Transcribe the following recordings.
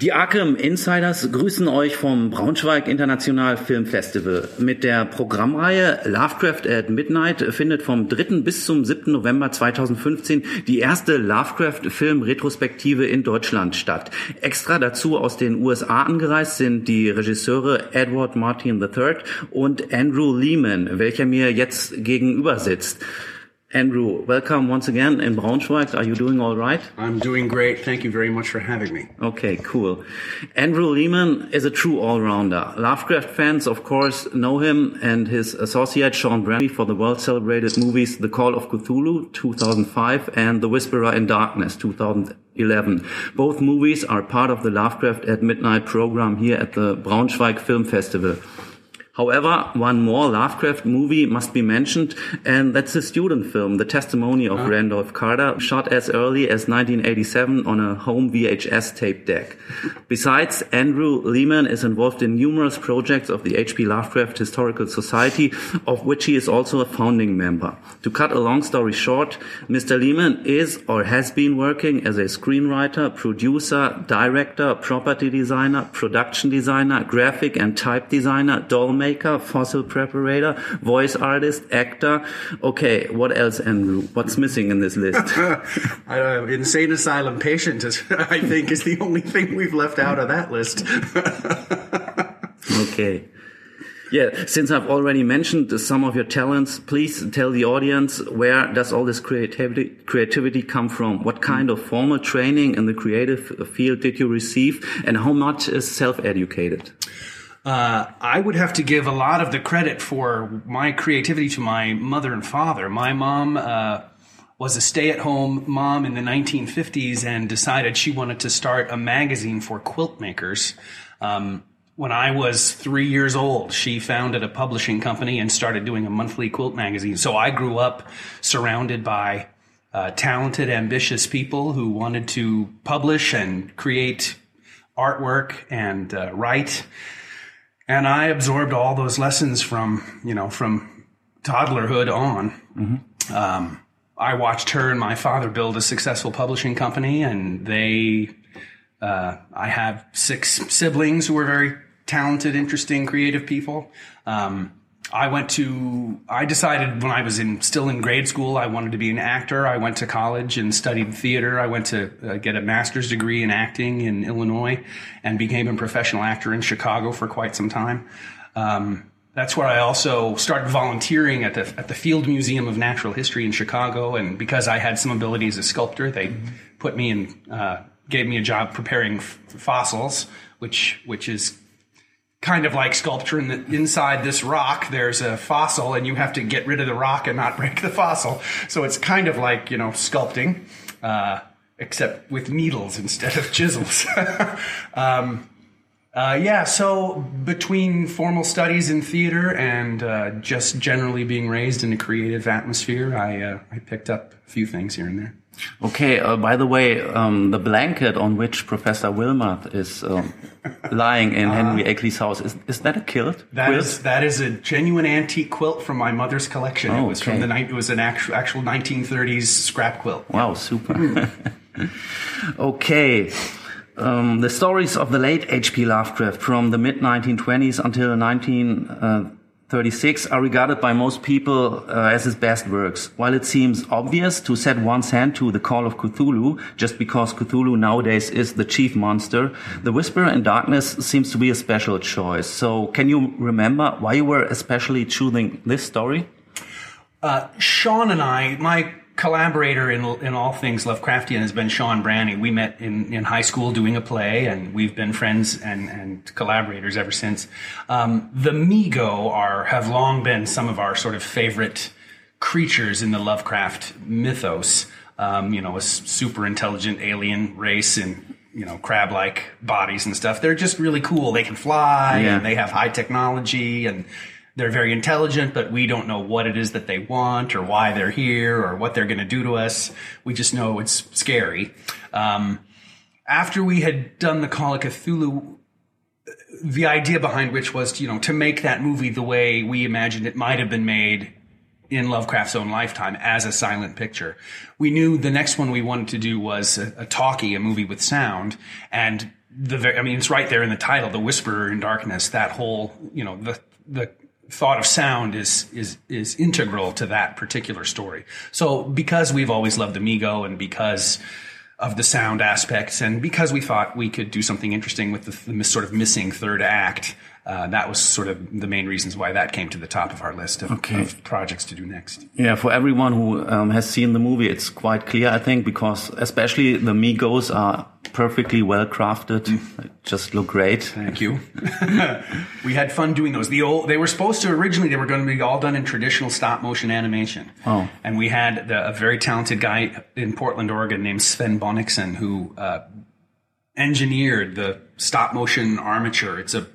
Die Arkham Insiders grüßen euch vom Braunschweig International Film Festival. Mit der Programmreihe Lovecraft at Midnight findet vom 3. bis zum 7. November 2015 die erste Lovecraft Film Retrospektive in Deutschland statt. Extra dazu aus den USA angereist sind die Regisseure Edward Martin III und Andrew Lehman, welcher mir jetzt gegenüber sitzt. Andrew, welcome once again in Braunschweig. Are you doing all right? I'm doing great. Thank you very much for having me. Okay, cool. Andrew Leman is a true all-rounder. Lovecraft fans, of course, know him and his associate Sean Branney for the world-celebrated movies The Call of Cthulhu 2005 and The Whisperer in Darkness 2011. Both movies are part of the Lovecraft at Midnight program here at the Braunschweig Film Festival. However, one more Lovecraft movie must be mentioned, and that's a student film, The Testimony of Ah. Randolph Carter, shot as early as 1987 on a home VHS tape deck. Besides, Andrew Leman is involved in numerous projects of the H.P. Lovecraft Historical Society, of which he is also a founding member. To cut a long story short, Mr. Leman is or has been working as a screenwriter, producer, director, property designer, production designer, graphic and type designer, doll maker, fossil preparator, voice artist, actor. Okay, what else, Andrew? What's missing in this list? Uh, insane asylum patient, is, I think, is the only thing we've left out of that list. Okay. Yeah, since I've already mentioned some of your talents, please tell the audience where does all this creativity creativity come from? What kind of formal training in the creative field did you receive, and how much is self-educated? Uh, I would have to give a lot of the credit for my creativity to my mother and father. My mom uh, was a stay at home mom in the 1950s and decided she wanted to start a magazine for quilt makers. Um, when I was three years old, she founded a publishing company and started doing a monthly quilt magazine. So I grew up surrounded by uh, talented, ambitious people who wanted to publish and create artwork and uh, write and I absorbed all those lessons from you know from toddlerhood on. Um, I watched her and my father build a successful publishing company, and they. Uh, I have six siblings who are very talented, interesting, creative people. Um, I went to. I decided when I was in still in grade school, I wanted to be an actor. I went to college and studied theater. I went to uh, get a master's degree in acting in Illinois, and became a professional actor in Chicago for quite some time. Um, that's where I also started volunteering at the at the Field Museum of Natural History in Chicago, and because I had some ability as a sculptor, they put me in, uh, gave me a job preparing f- fossils, which which is kind of like sculpture in inside this rock there's a fossil and you have to get rid of the rock and not break the fossil. So it's kind of like you know sculpting uh, except with needles instead of chisels. Um, uh, yeah so between formal studies in theater and uh, just generally being raised in a creative atmosphere i, uh, I picked up a few things here and there Okay, uh, by the way, um, the blanket on which Professor Wilmarth is um, lying in Henry Akeley's house is is that a kilt? That quilt? is that is a genuine antique quilt from my mother's collection. Oh, it was from the ni- it was an actual actual 1930s scrap quilt. Wow, super. okay. Um, the stories of the late H.P. Lovecraft from the mid 1920s until 1936 are regarded by most people uh, as his best works. While it seems obvious to set one's hand to the Call of Cthulhu, just because Cthulhu nowadays is the chief monster, The Whisperer in Darkness seems to be a special choice. So, can you remember why you were especially choosing this story? Uh, Sean and I, my collaborator in in all things Lovecraftian has been Sean Branney. We met in, in high school doing a play, and we've been friends and, and collaborators ever since. Um, the Mi-Go are have long been some of our sort of favorite creatures in the Lovecraft mythos. Um, you know, a super intelligent alien race and you know crab-like bodies and stuff. They're just really cool. They can fly Yeah. and they have high technology and they're very intelligent, but we don't know what it is that they want or why they're here or what they're going to do to us. We just know it's scary. Um, after we had done the Call of Cthulhu, the idea behind which was, you know, to make that movie the way we imagined it might have been made in Lovecraft's own lifetime as a silent picture. We knew the next one we wanted to do was a, a talkie, a movie with sound, and the I mean, it's right there in the title, The Whisperer in Darkness. That whole, you know, the the thought of sound is is is integral to that particular story. So because we've always loved Amigo, and because of the sound aspects, and because we thought we could do something interesting with the, the sort of missing third act, uh, that was sort of the main reasons why that came to the top of our list of, Okay. of projects to do next. Yeah, for everyone who um, has seen the movie, it's quite clear, I think, because especially the Mi-Gos are perfectly well crafted. They just look great. Thank you. we had fun doing those. The old, they were supposed to originally they were going to be all done in traditional stop motion animation. Oh. And we had the, a very talented guy in Portland, Oregon, named Sven Bonnichsen, who uh, engineered the stop motion armature. It's a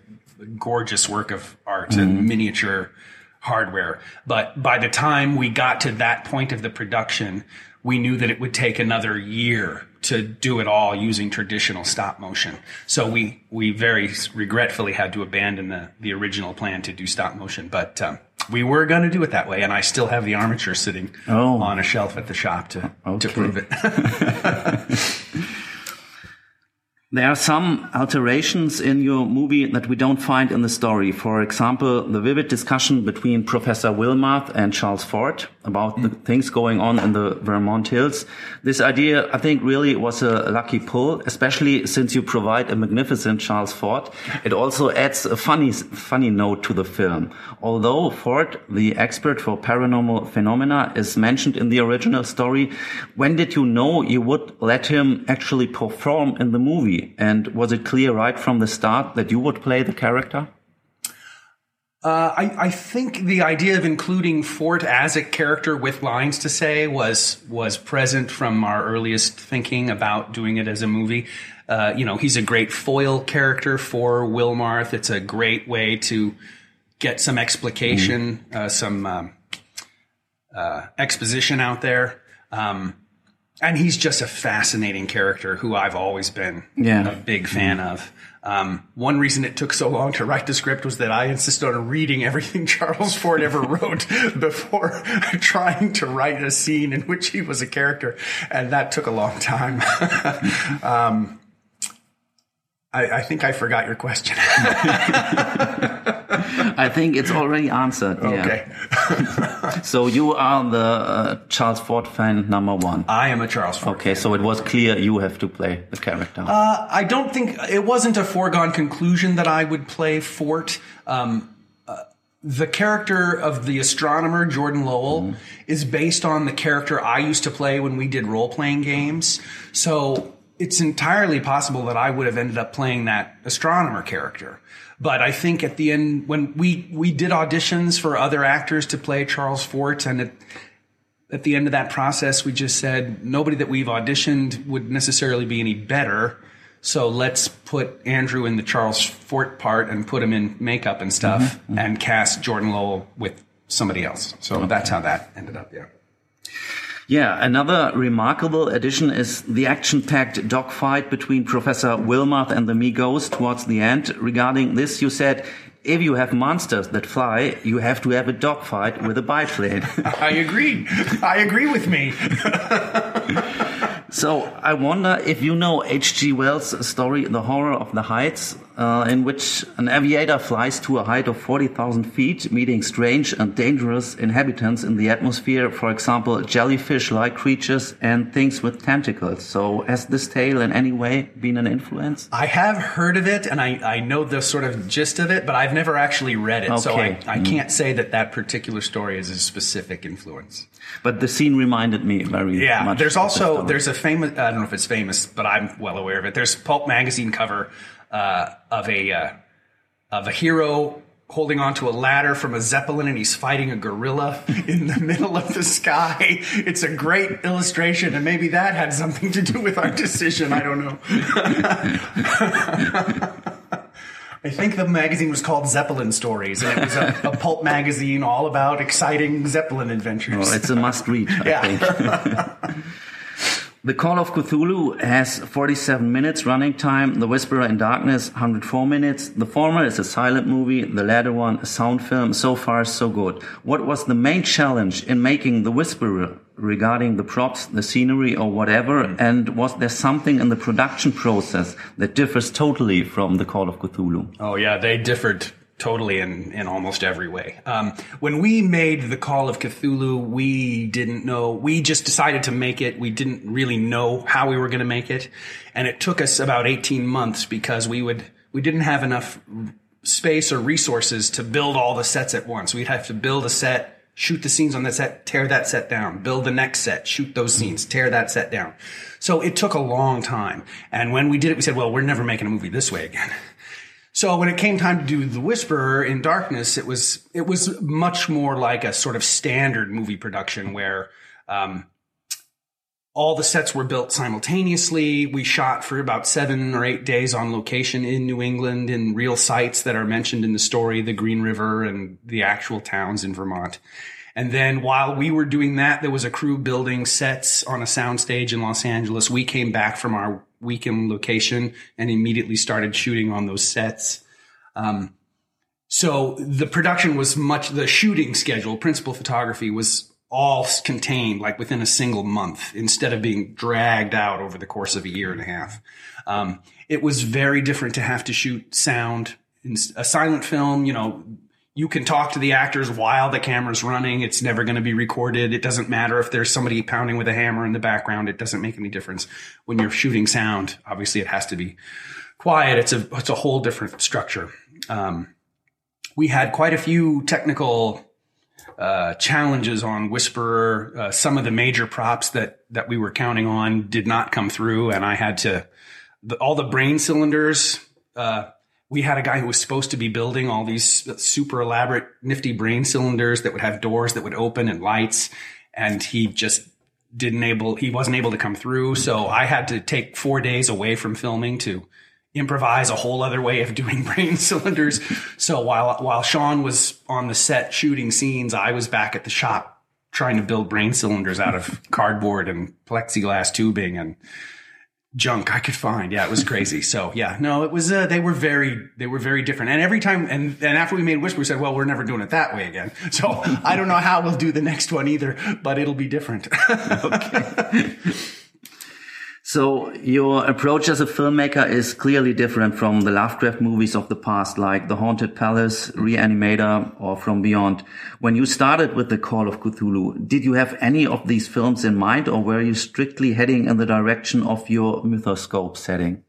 gorgeous work of art and miniature hardware. But by the time we got to that point of the production, we knew that it would take another year to do it all using traditional stop motion. So we, we very regretfully had to abandon the, the original plan to do stop motion. But um, we were going to do it that way. And I still have the armature sitting Oh. on a shelf at the shop to, to prove it. There are some alterations in your movie that we don't find in the story. For example, the vivid discussion between Professor Wilmarth and Charles Fort about the things going on in the Vermont Hills. This idea, I think, really was a lucky pull, especially since you provide a magnificent Charles Fort. It also adds a funny, funny note to the film. Although Fort, the expert for paranormal phenomena, is mentioned in the original story, when did you know you would let him actually perform in the movie? And was it clear right from the start that you would play the character? Uh, I, I think the idea of including Fort as a character with lines to say was was present from our earliest thinking about doing it as a movie. Uh, you know, he's a great foil character for Wilmarth. It's a great way to get some explication, uh, some um, uh, exposition out there. Um, and he's just a fascinating character who I've always been Yeah. a big fan of. Um, one reason it took so long to write the script was that I insisted on reading everything Charles Fort ever wrote before trying to write a scene in which he was a character, and that took a long time. um, I, I think I forgot your question. I think it's already answered. Yeah. okay, So you are the uh, Charles Fort fan number one. I am a Charles Fort. Okay, so it was clear you have to play the character. Uh, I don't think it wasn't a foregone conclusion that I would play Fort. Um, uh, the character of the astronomer Jordan Lowell is based on the character I used to play when we did role playing games. So it's entirely possible that I would have ended up playing that astronomer character. But I think at the end, when we we did auditions for other actors to play Charles Fort, and it, at the end of that process, we just said nobody that we've auditioned would necessarily be any better. So let's put Andrew in the Charles Fort part and put him in makeup and stuff mm-hmm. Mm-hmm. and cast Jordan Lowell with somebody else. So that's how that ended up, yeah. Yeah, another remarkable addition is the action-packed dogfight between Professor Wilmarth and the Mi-Gos towards the end. Regarding this, you said, if you have monsters that fly, you have to have a dogfight with a biplane. I agree. I agree with me. so I wonder if you know H.G. Wells' story, The Horror of the Heights, uh, in which an aviator flies to a height of 40,000 feet, meeting strange and dangerous inhabitants in the atmosphere, for example, jellyfish-like creatures and things with tentacles. So has this tale in any way been an influence? I have heard of it and I, I know the sort of gist of it, but I've never actually read it. So I, Okay. I can't say that that particular story is a specific influence. But the scene reminded me very much. Yeah, much. there's also there's a famous I don't know if it's famous, but I'm well aware of it. There's Pulp magazine cover uh, of a uh, of a hero holding onto a ladder from a zeppelin and he's fighting a gorilla in the middle of the sky. It's a great illustration, and maybe that had something to do with our decision. I don't know. I think the magazine was called Zeppelin Stories, and it was a, a pulp magazine all about exciting Zeppelin adventures. Well, it's a must read, I Yeah. think. The Call of Cthulhu has 47 minutes running time. The Whisperer in Darkness, 104 minutes. The former is a silent movie. The latter one, a sound film. So far, so good. What was the main challenge in making The Whisperer regarding the props, the scenery, or whatever? And was there something in the production process that differs totally from The Call of Cthulhu? Oh yeah, they differed totally in, in almost every way. Um, when we made the Call of Cthulhu, we didn't know. We just decided to make it. We didn't really know how we were going to make it, and it took us about eighteen months because we would we didn't have enough space or resources to build all the sets at once. We'd have to build a set. Shoot the scenes on that set, tear that set down, build the next set, shoot those scenes, tear that set down. So it took a long time. And when we did it, we said, well, we're never making a movie this way again. So when it came time to do The Whisperer in Darkness, it was it was much more like a sort of standard movie production where um, all the sets were built simultaneously. We shot for about seven or eight days on location in New England in real sites that are mentioned in the story, the Green River and the actual towns in Vermont. And then while we were doing that, there was a crew building sets on a soundstage in Los Angeles. We came back from our weekend location and immediately started shooting on those sets. Um, so the production was much, the shooting schedule, principal photography was all contained like within a single month instead of being dragged out over the course of a year and a half. Um, it was very different to have to shoot sound in a silent film, you know, you can talk to the actors while the camera's running. It's never going to be recorded. It doesn't matter if there's somebody pounding with a hammer in the background. It doesn't make any difference. When you're shooting sound, obviously it has to be quiet. It's a, it's a whole different structure. Um, we had quite a few technical uh, challenges on Whisperer. Uh, some of the major props that that we were counting on did not come through, and I had to the, all the brain cylinders. Uh, we had a guy who was supposed to be building all these super elaborate, nifty brain cylinders that would have doors that would open and lights, and he just didn't able he wasn't able to come through. So I had to take four days away from filming to improvise a whole other way of doing brain cylinders. So while while Sean was on the set shooting scenes, I was back at the shop trying to build brain cylinders out of cardboard and plexiglass tubing and junk I could find. Yeah, it was crazy. So yeah, no, it was, uh, they were very, they were very different. And every time, and, and after we made Whisper, we said, well, we're never doing it that way again. So I don't know how we'll do the next one either, but it'll be different. So your approach as a filmmaker is clearly different from the Lovecraft movies of the past, like The Haunted Palace, Reanimator, or From Beyond. When you started with The Call of Cthulhu, did you have any of these films in mind, or were you strictly heading in the direction of your mythoscope setting?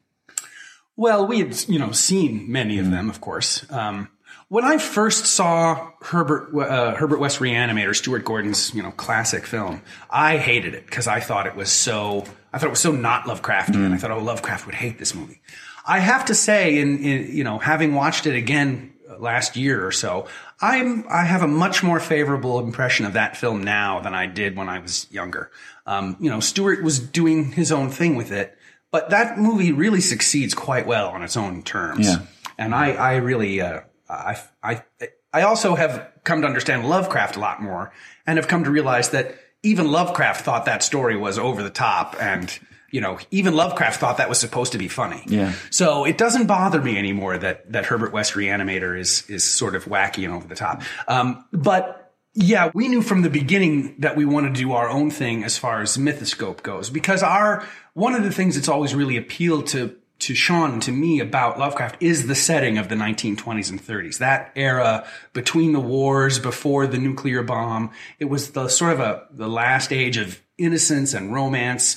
Well, we had, you know, seen many of them, of course. Um, when I first saw Herbert uh, Herbert West Reanimator, Stuart Gordon's you know classic film, I hated it because I thought it was so I thought it was so not Lovecraftian. I thought oh Lovecraft would hate this movie. I have to say, in, in you know having watched it again last year or so, I'm I have a much more favorable impression of that film now than I did when I was younger. Um, you know, Stuart was doing his own thing with it, but that movie really succeeds quite well on its own terms. Yeah. And I I really uh, I I I also have come to understand Lovecraft a lot more, and have come to realize that even Lovecraft thought that story was over the top and. You know, even Lovecraft thought that was supposed to be funny. Yeah. So it doesn't bother me anymore that that Herbert West Reanimator is is sort of wacky and over the top. Um, but yeah, we knew from the beginning that we wanted to do our own thing as far as mythoscope goes, because our one of the things that's always really appealed to to Sean and to me about Lovecraft is the setting of the 1920s and 30s. That era between the wars, before the nuclear bomb, it was the sort of a the last age of innocence and romance.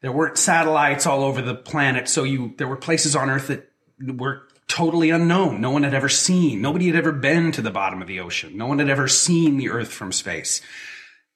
There weren't satellites all over the planet, so you there were places on Earth that were totally unknown. No one had ever seen. Nobody had ever been to the bottom of the ocean. No one had ever seen the Earth from space.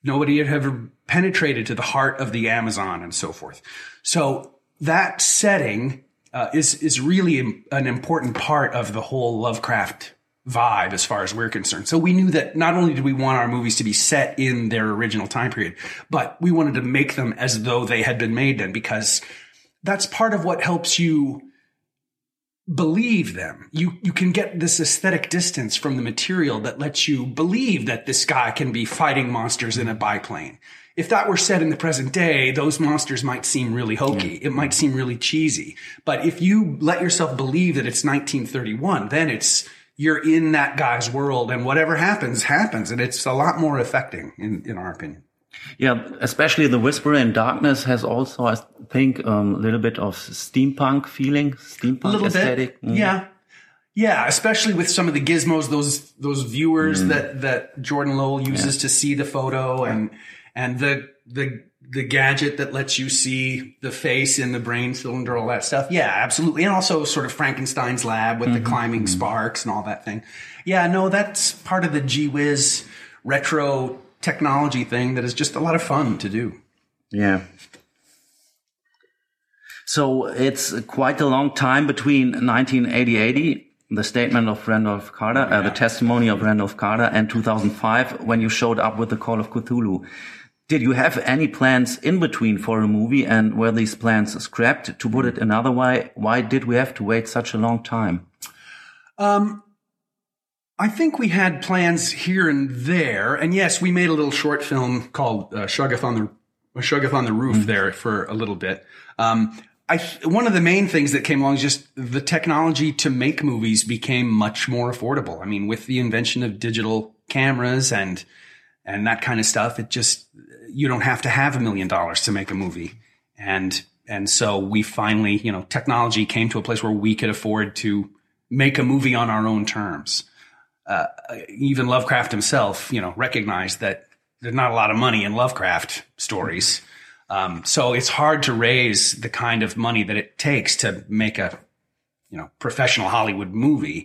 Nobody had ever penetrated to the heart of the Amazon and so forth. So that setting uh, is is really an important part of the whole Lovecraft vibe as far as we're concerned. So we knew that not only did we want our movies to be set in their original time period, but we wanted to make them as though they had been made then because that's part of what helps you believe them. You you can get this aesthetic distance from the material that lets you believe that this guy can be fighting monsters in a biplane. If that were said in the present day, those monsters might seem really hokey. It might seem really cheesy. But if you let yourself believe that it's 1931, then it's you're in that guy's world and whatever happens happens and it's a lot more affecting in in our opinion. Yeah, especially the Whisperer in Darkness has also, I think, um, a little bit of steampunk feeling, steampunk aesthetic. bit. Yeah. Yeah, especially with some of the gizmos, those those viewers that that Jordan Lowell uses to see the photo, and and the the the gadget that lets you see the face in the brain cylinder, all that stuff. Yeah, absolutely, and also sort of Frankenstein's lab with the climbing sparks and all that thing. Yeah, no, that's part of the G Wiz retro technology thing that is just a lot of fun to do. Yeah. So it's quite a long time between 1980, the statement of Randolph Carter, uh, the testimony of Randolph Carter, and 2005 when you showed up with the Call of Cthulhu. Did you have any plans in between for a movie and were these plans scrapped? To put it another way, why did we have to wait such a long time? Um, I think we had plans here and there, and yes, we made a little short film called uh, "Shoggoth on the Shoggoth on the Roof" there for a little bit. Um, I one of the main things that came along is just the technology to make movies became much more affordable. I mean, with the invention of digital cameras and and that kind of stuff, it just you don't have to have a million dollars to make a movie, and and so we finally, you know, technology came to a place where we could afford to make a movie on our own terms uh, even Lovecraft himself, you know, recognized that there's not a lot of money in Lovecraft stories. Um, so it's hard to raise the kind of money that it takes to make a, you know, professional Hollywood movie.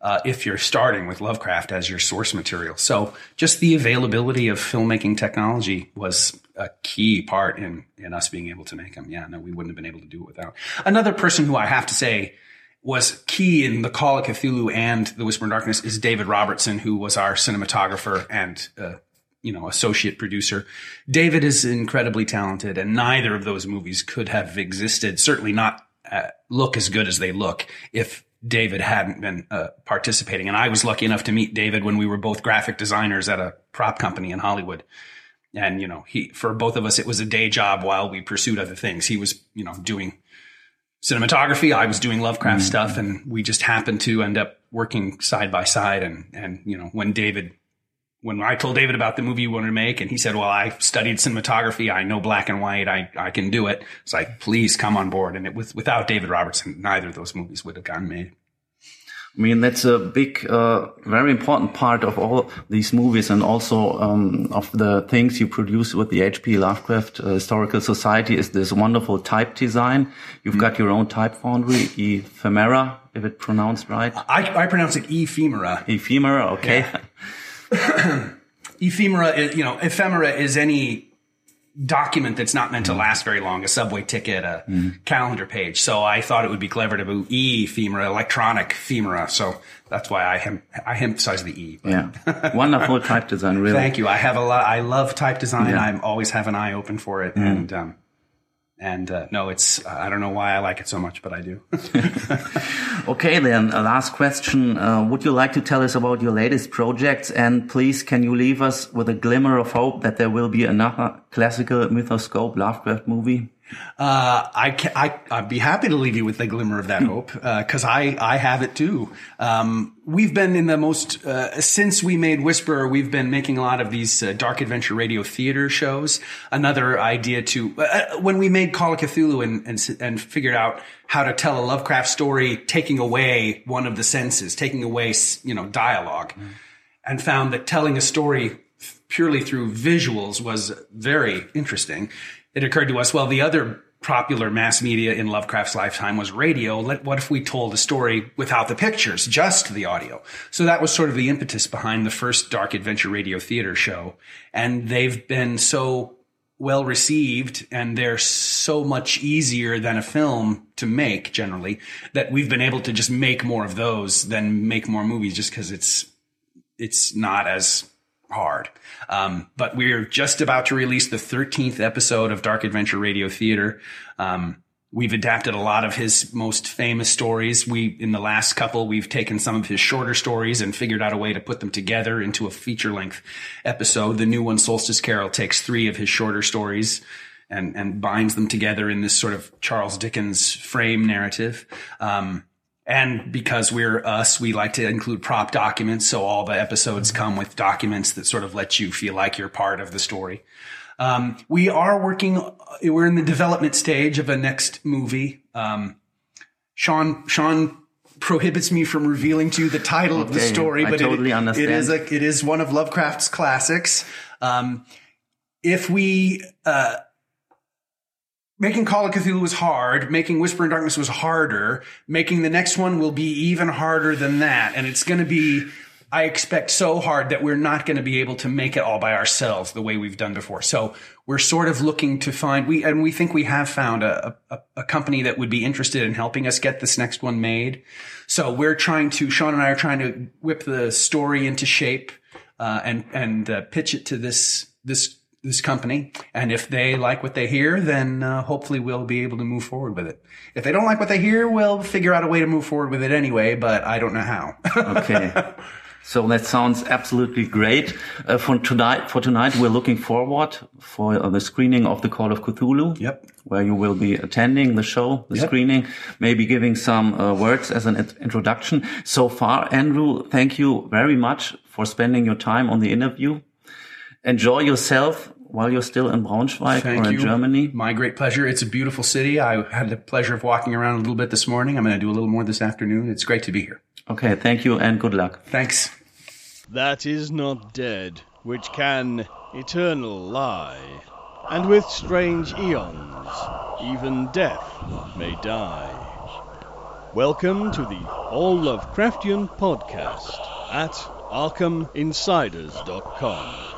Uh, if you're starting with Lovecraft as your source material. So just the availability of filmmaking technology was a key part in, in us being able to make them. Yeah, no, we wouldn't have been able to do it without. Another person who I have to say was key in the Call of Cthulhu and the Whisper in Darkness is David Robertson, who was our cinematographer and uh, you know associate producer. David is incredibly talented, and neither of those movies could have existed. Certainly not uh, look as good as they look if David hadn't been uh, participating. And I was lucky enough to meet David when we were both graphic designers at a prop company in Hollywood. And you know, he for both of us, it was a day job while we pursued other things. He was you know doing cinematography. I was doing Lovecraft stuff and we just happened to end up working side by side. And, and, you know, when David, when I told David about the movie you wanted to make and he said, well, I studied cinematography. I know black and white. I, I can do it. It's like, please come on board. And it was without David Robertson, neither of those movies would have gotten made. I mean, that's a big, uh, very important part of all these movies and also um, of the things you produce with the HP Lovecraft uh, Historical Society is this wonderful type design. You've got your own type foundry, ephemera, if it pronounced right. I, I pronounce it ephemera. Ephemera, okay. Ephemera is, you know, ephemera is any document that's not meant to mm. last very long, a subway ticket, a mm-hmm. calendar page. So I thought it would be clever to do e ephemera, electronic ephemera. So that's why I hem- I emphasize the e. But Yeah. Wonderful type design, really. Thank you. I have a lot. I love type design. Yeah. I always have an eye open for it, mm. and um, and uh, no, it's I don't know why I like it so much, but I do. Okay, then, a last question. Uh, would you like to tell us about your latest projects? And please, can you leave us with a glimmer of hope that there will be another classical mythoscope Lovecraft movie? Uh, I can, I, I'd be happy to leave you with a glimmer of that hope, uh, cause I, I have it too. Um, we've been in the most, uh, since we made Whisperer, we've been making a lot of these uh, dark adventure radio theater shows. Another idea to, uh, when we made Call of Cthulhu and, and, and figured out how to tell a Lovecraft story, taking away one of the senses, taking away, you know, dialogue and found that telling a story purely through visuals was very interesting. It occurred to us, well, the other popular mass media in Lovecraft's lifetime was radio. Let, what if we told a story without the pictures, just the audio? So that was sort of the impetus behind the first dark adventure radio theater show. And they've been so well received and they're so much easier than a film to make generally that we've been able to just make more of those than make more movies just because it's it's not as hard. Um, but we're just about to release the 13th episode of Dark Adventure Radio Theater. Um, we've adapted a lot of his most famous stories. We, in the last couple, we've taken some of his shorter stories and figured out a way to put them together into a feature length episode. The new one, Solstice Carol, takes three of his shorter stories and, and binds them together in this sort of Charles Dickens frame narrative. Um, and because we're us, we like to include prop documents. So all the episodes come with documents that sort of let you feel like you're part of the story. Um, we are working, we're in the development stage of a next movie. Um, Sean, Sean prohibits me from revealing to you the title of the Okay, story, I but totally it, it is a, it is one of Lovecraft's classics. Um, if we, uh, making Call of Cthulhu was hard. Making Whisper in Darkness was harder. Making the next one will be even harder than that. And it's going to be, I expect so hard that we're not going to be able to make it all by ourselves the way we've done before. So we're sort of looking to find, we, and we think we have found a, a, a company that would be interested in helping us get this next one made. So we're trying to, Sean and I are trying to whip the story into shape, uh, and, and, uh, pitch it to this, this this company. And if they like what they hear, then uh, hopefully we'll be able to move forward with it. If they don't like what they hear, we'll figure out a way to move forward with it anyway, but I don't know how. Okay. So that sounds absolutely great. Uh, for tonight, for tonight, we're looking forward for uh, the screening of the Call of Cthulhu. Yep. Where you will be attending the show, the Yep. screening, maybe giving some uh, words as an introduction. So far, Andrew, thank you very much for spending your time on the interview. Enjoy yourself while you're still in Braunschweig Thank or in you. Germany. My great pleasure. It's a beautiful city. I had the pleasure of walking around a little bit this morning. I'm going to do a little more this afternoon. It's great to be here. Okay, thank you and good luck. Thanks. That is not dead, which can eternal lie. And with strange eons, even death may die. Welcome to the All Lovecraftian podcast at ArkhamInsiders.com.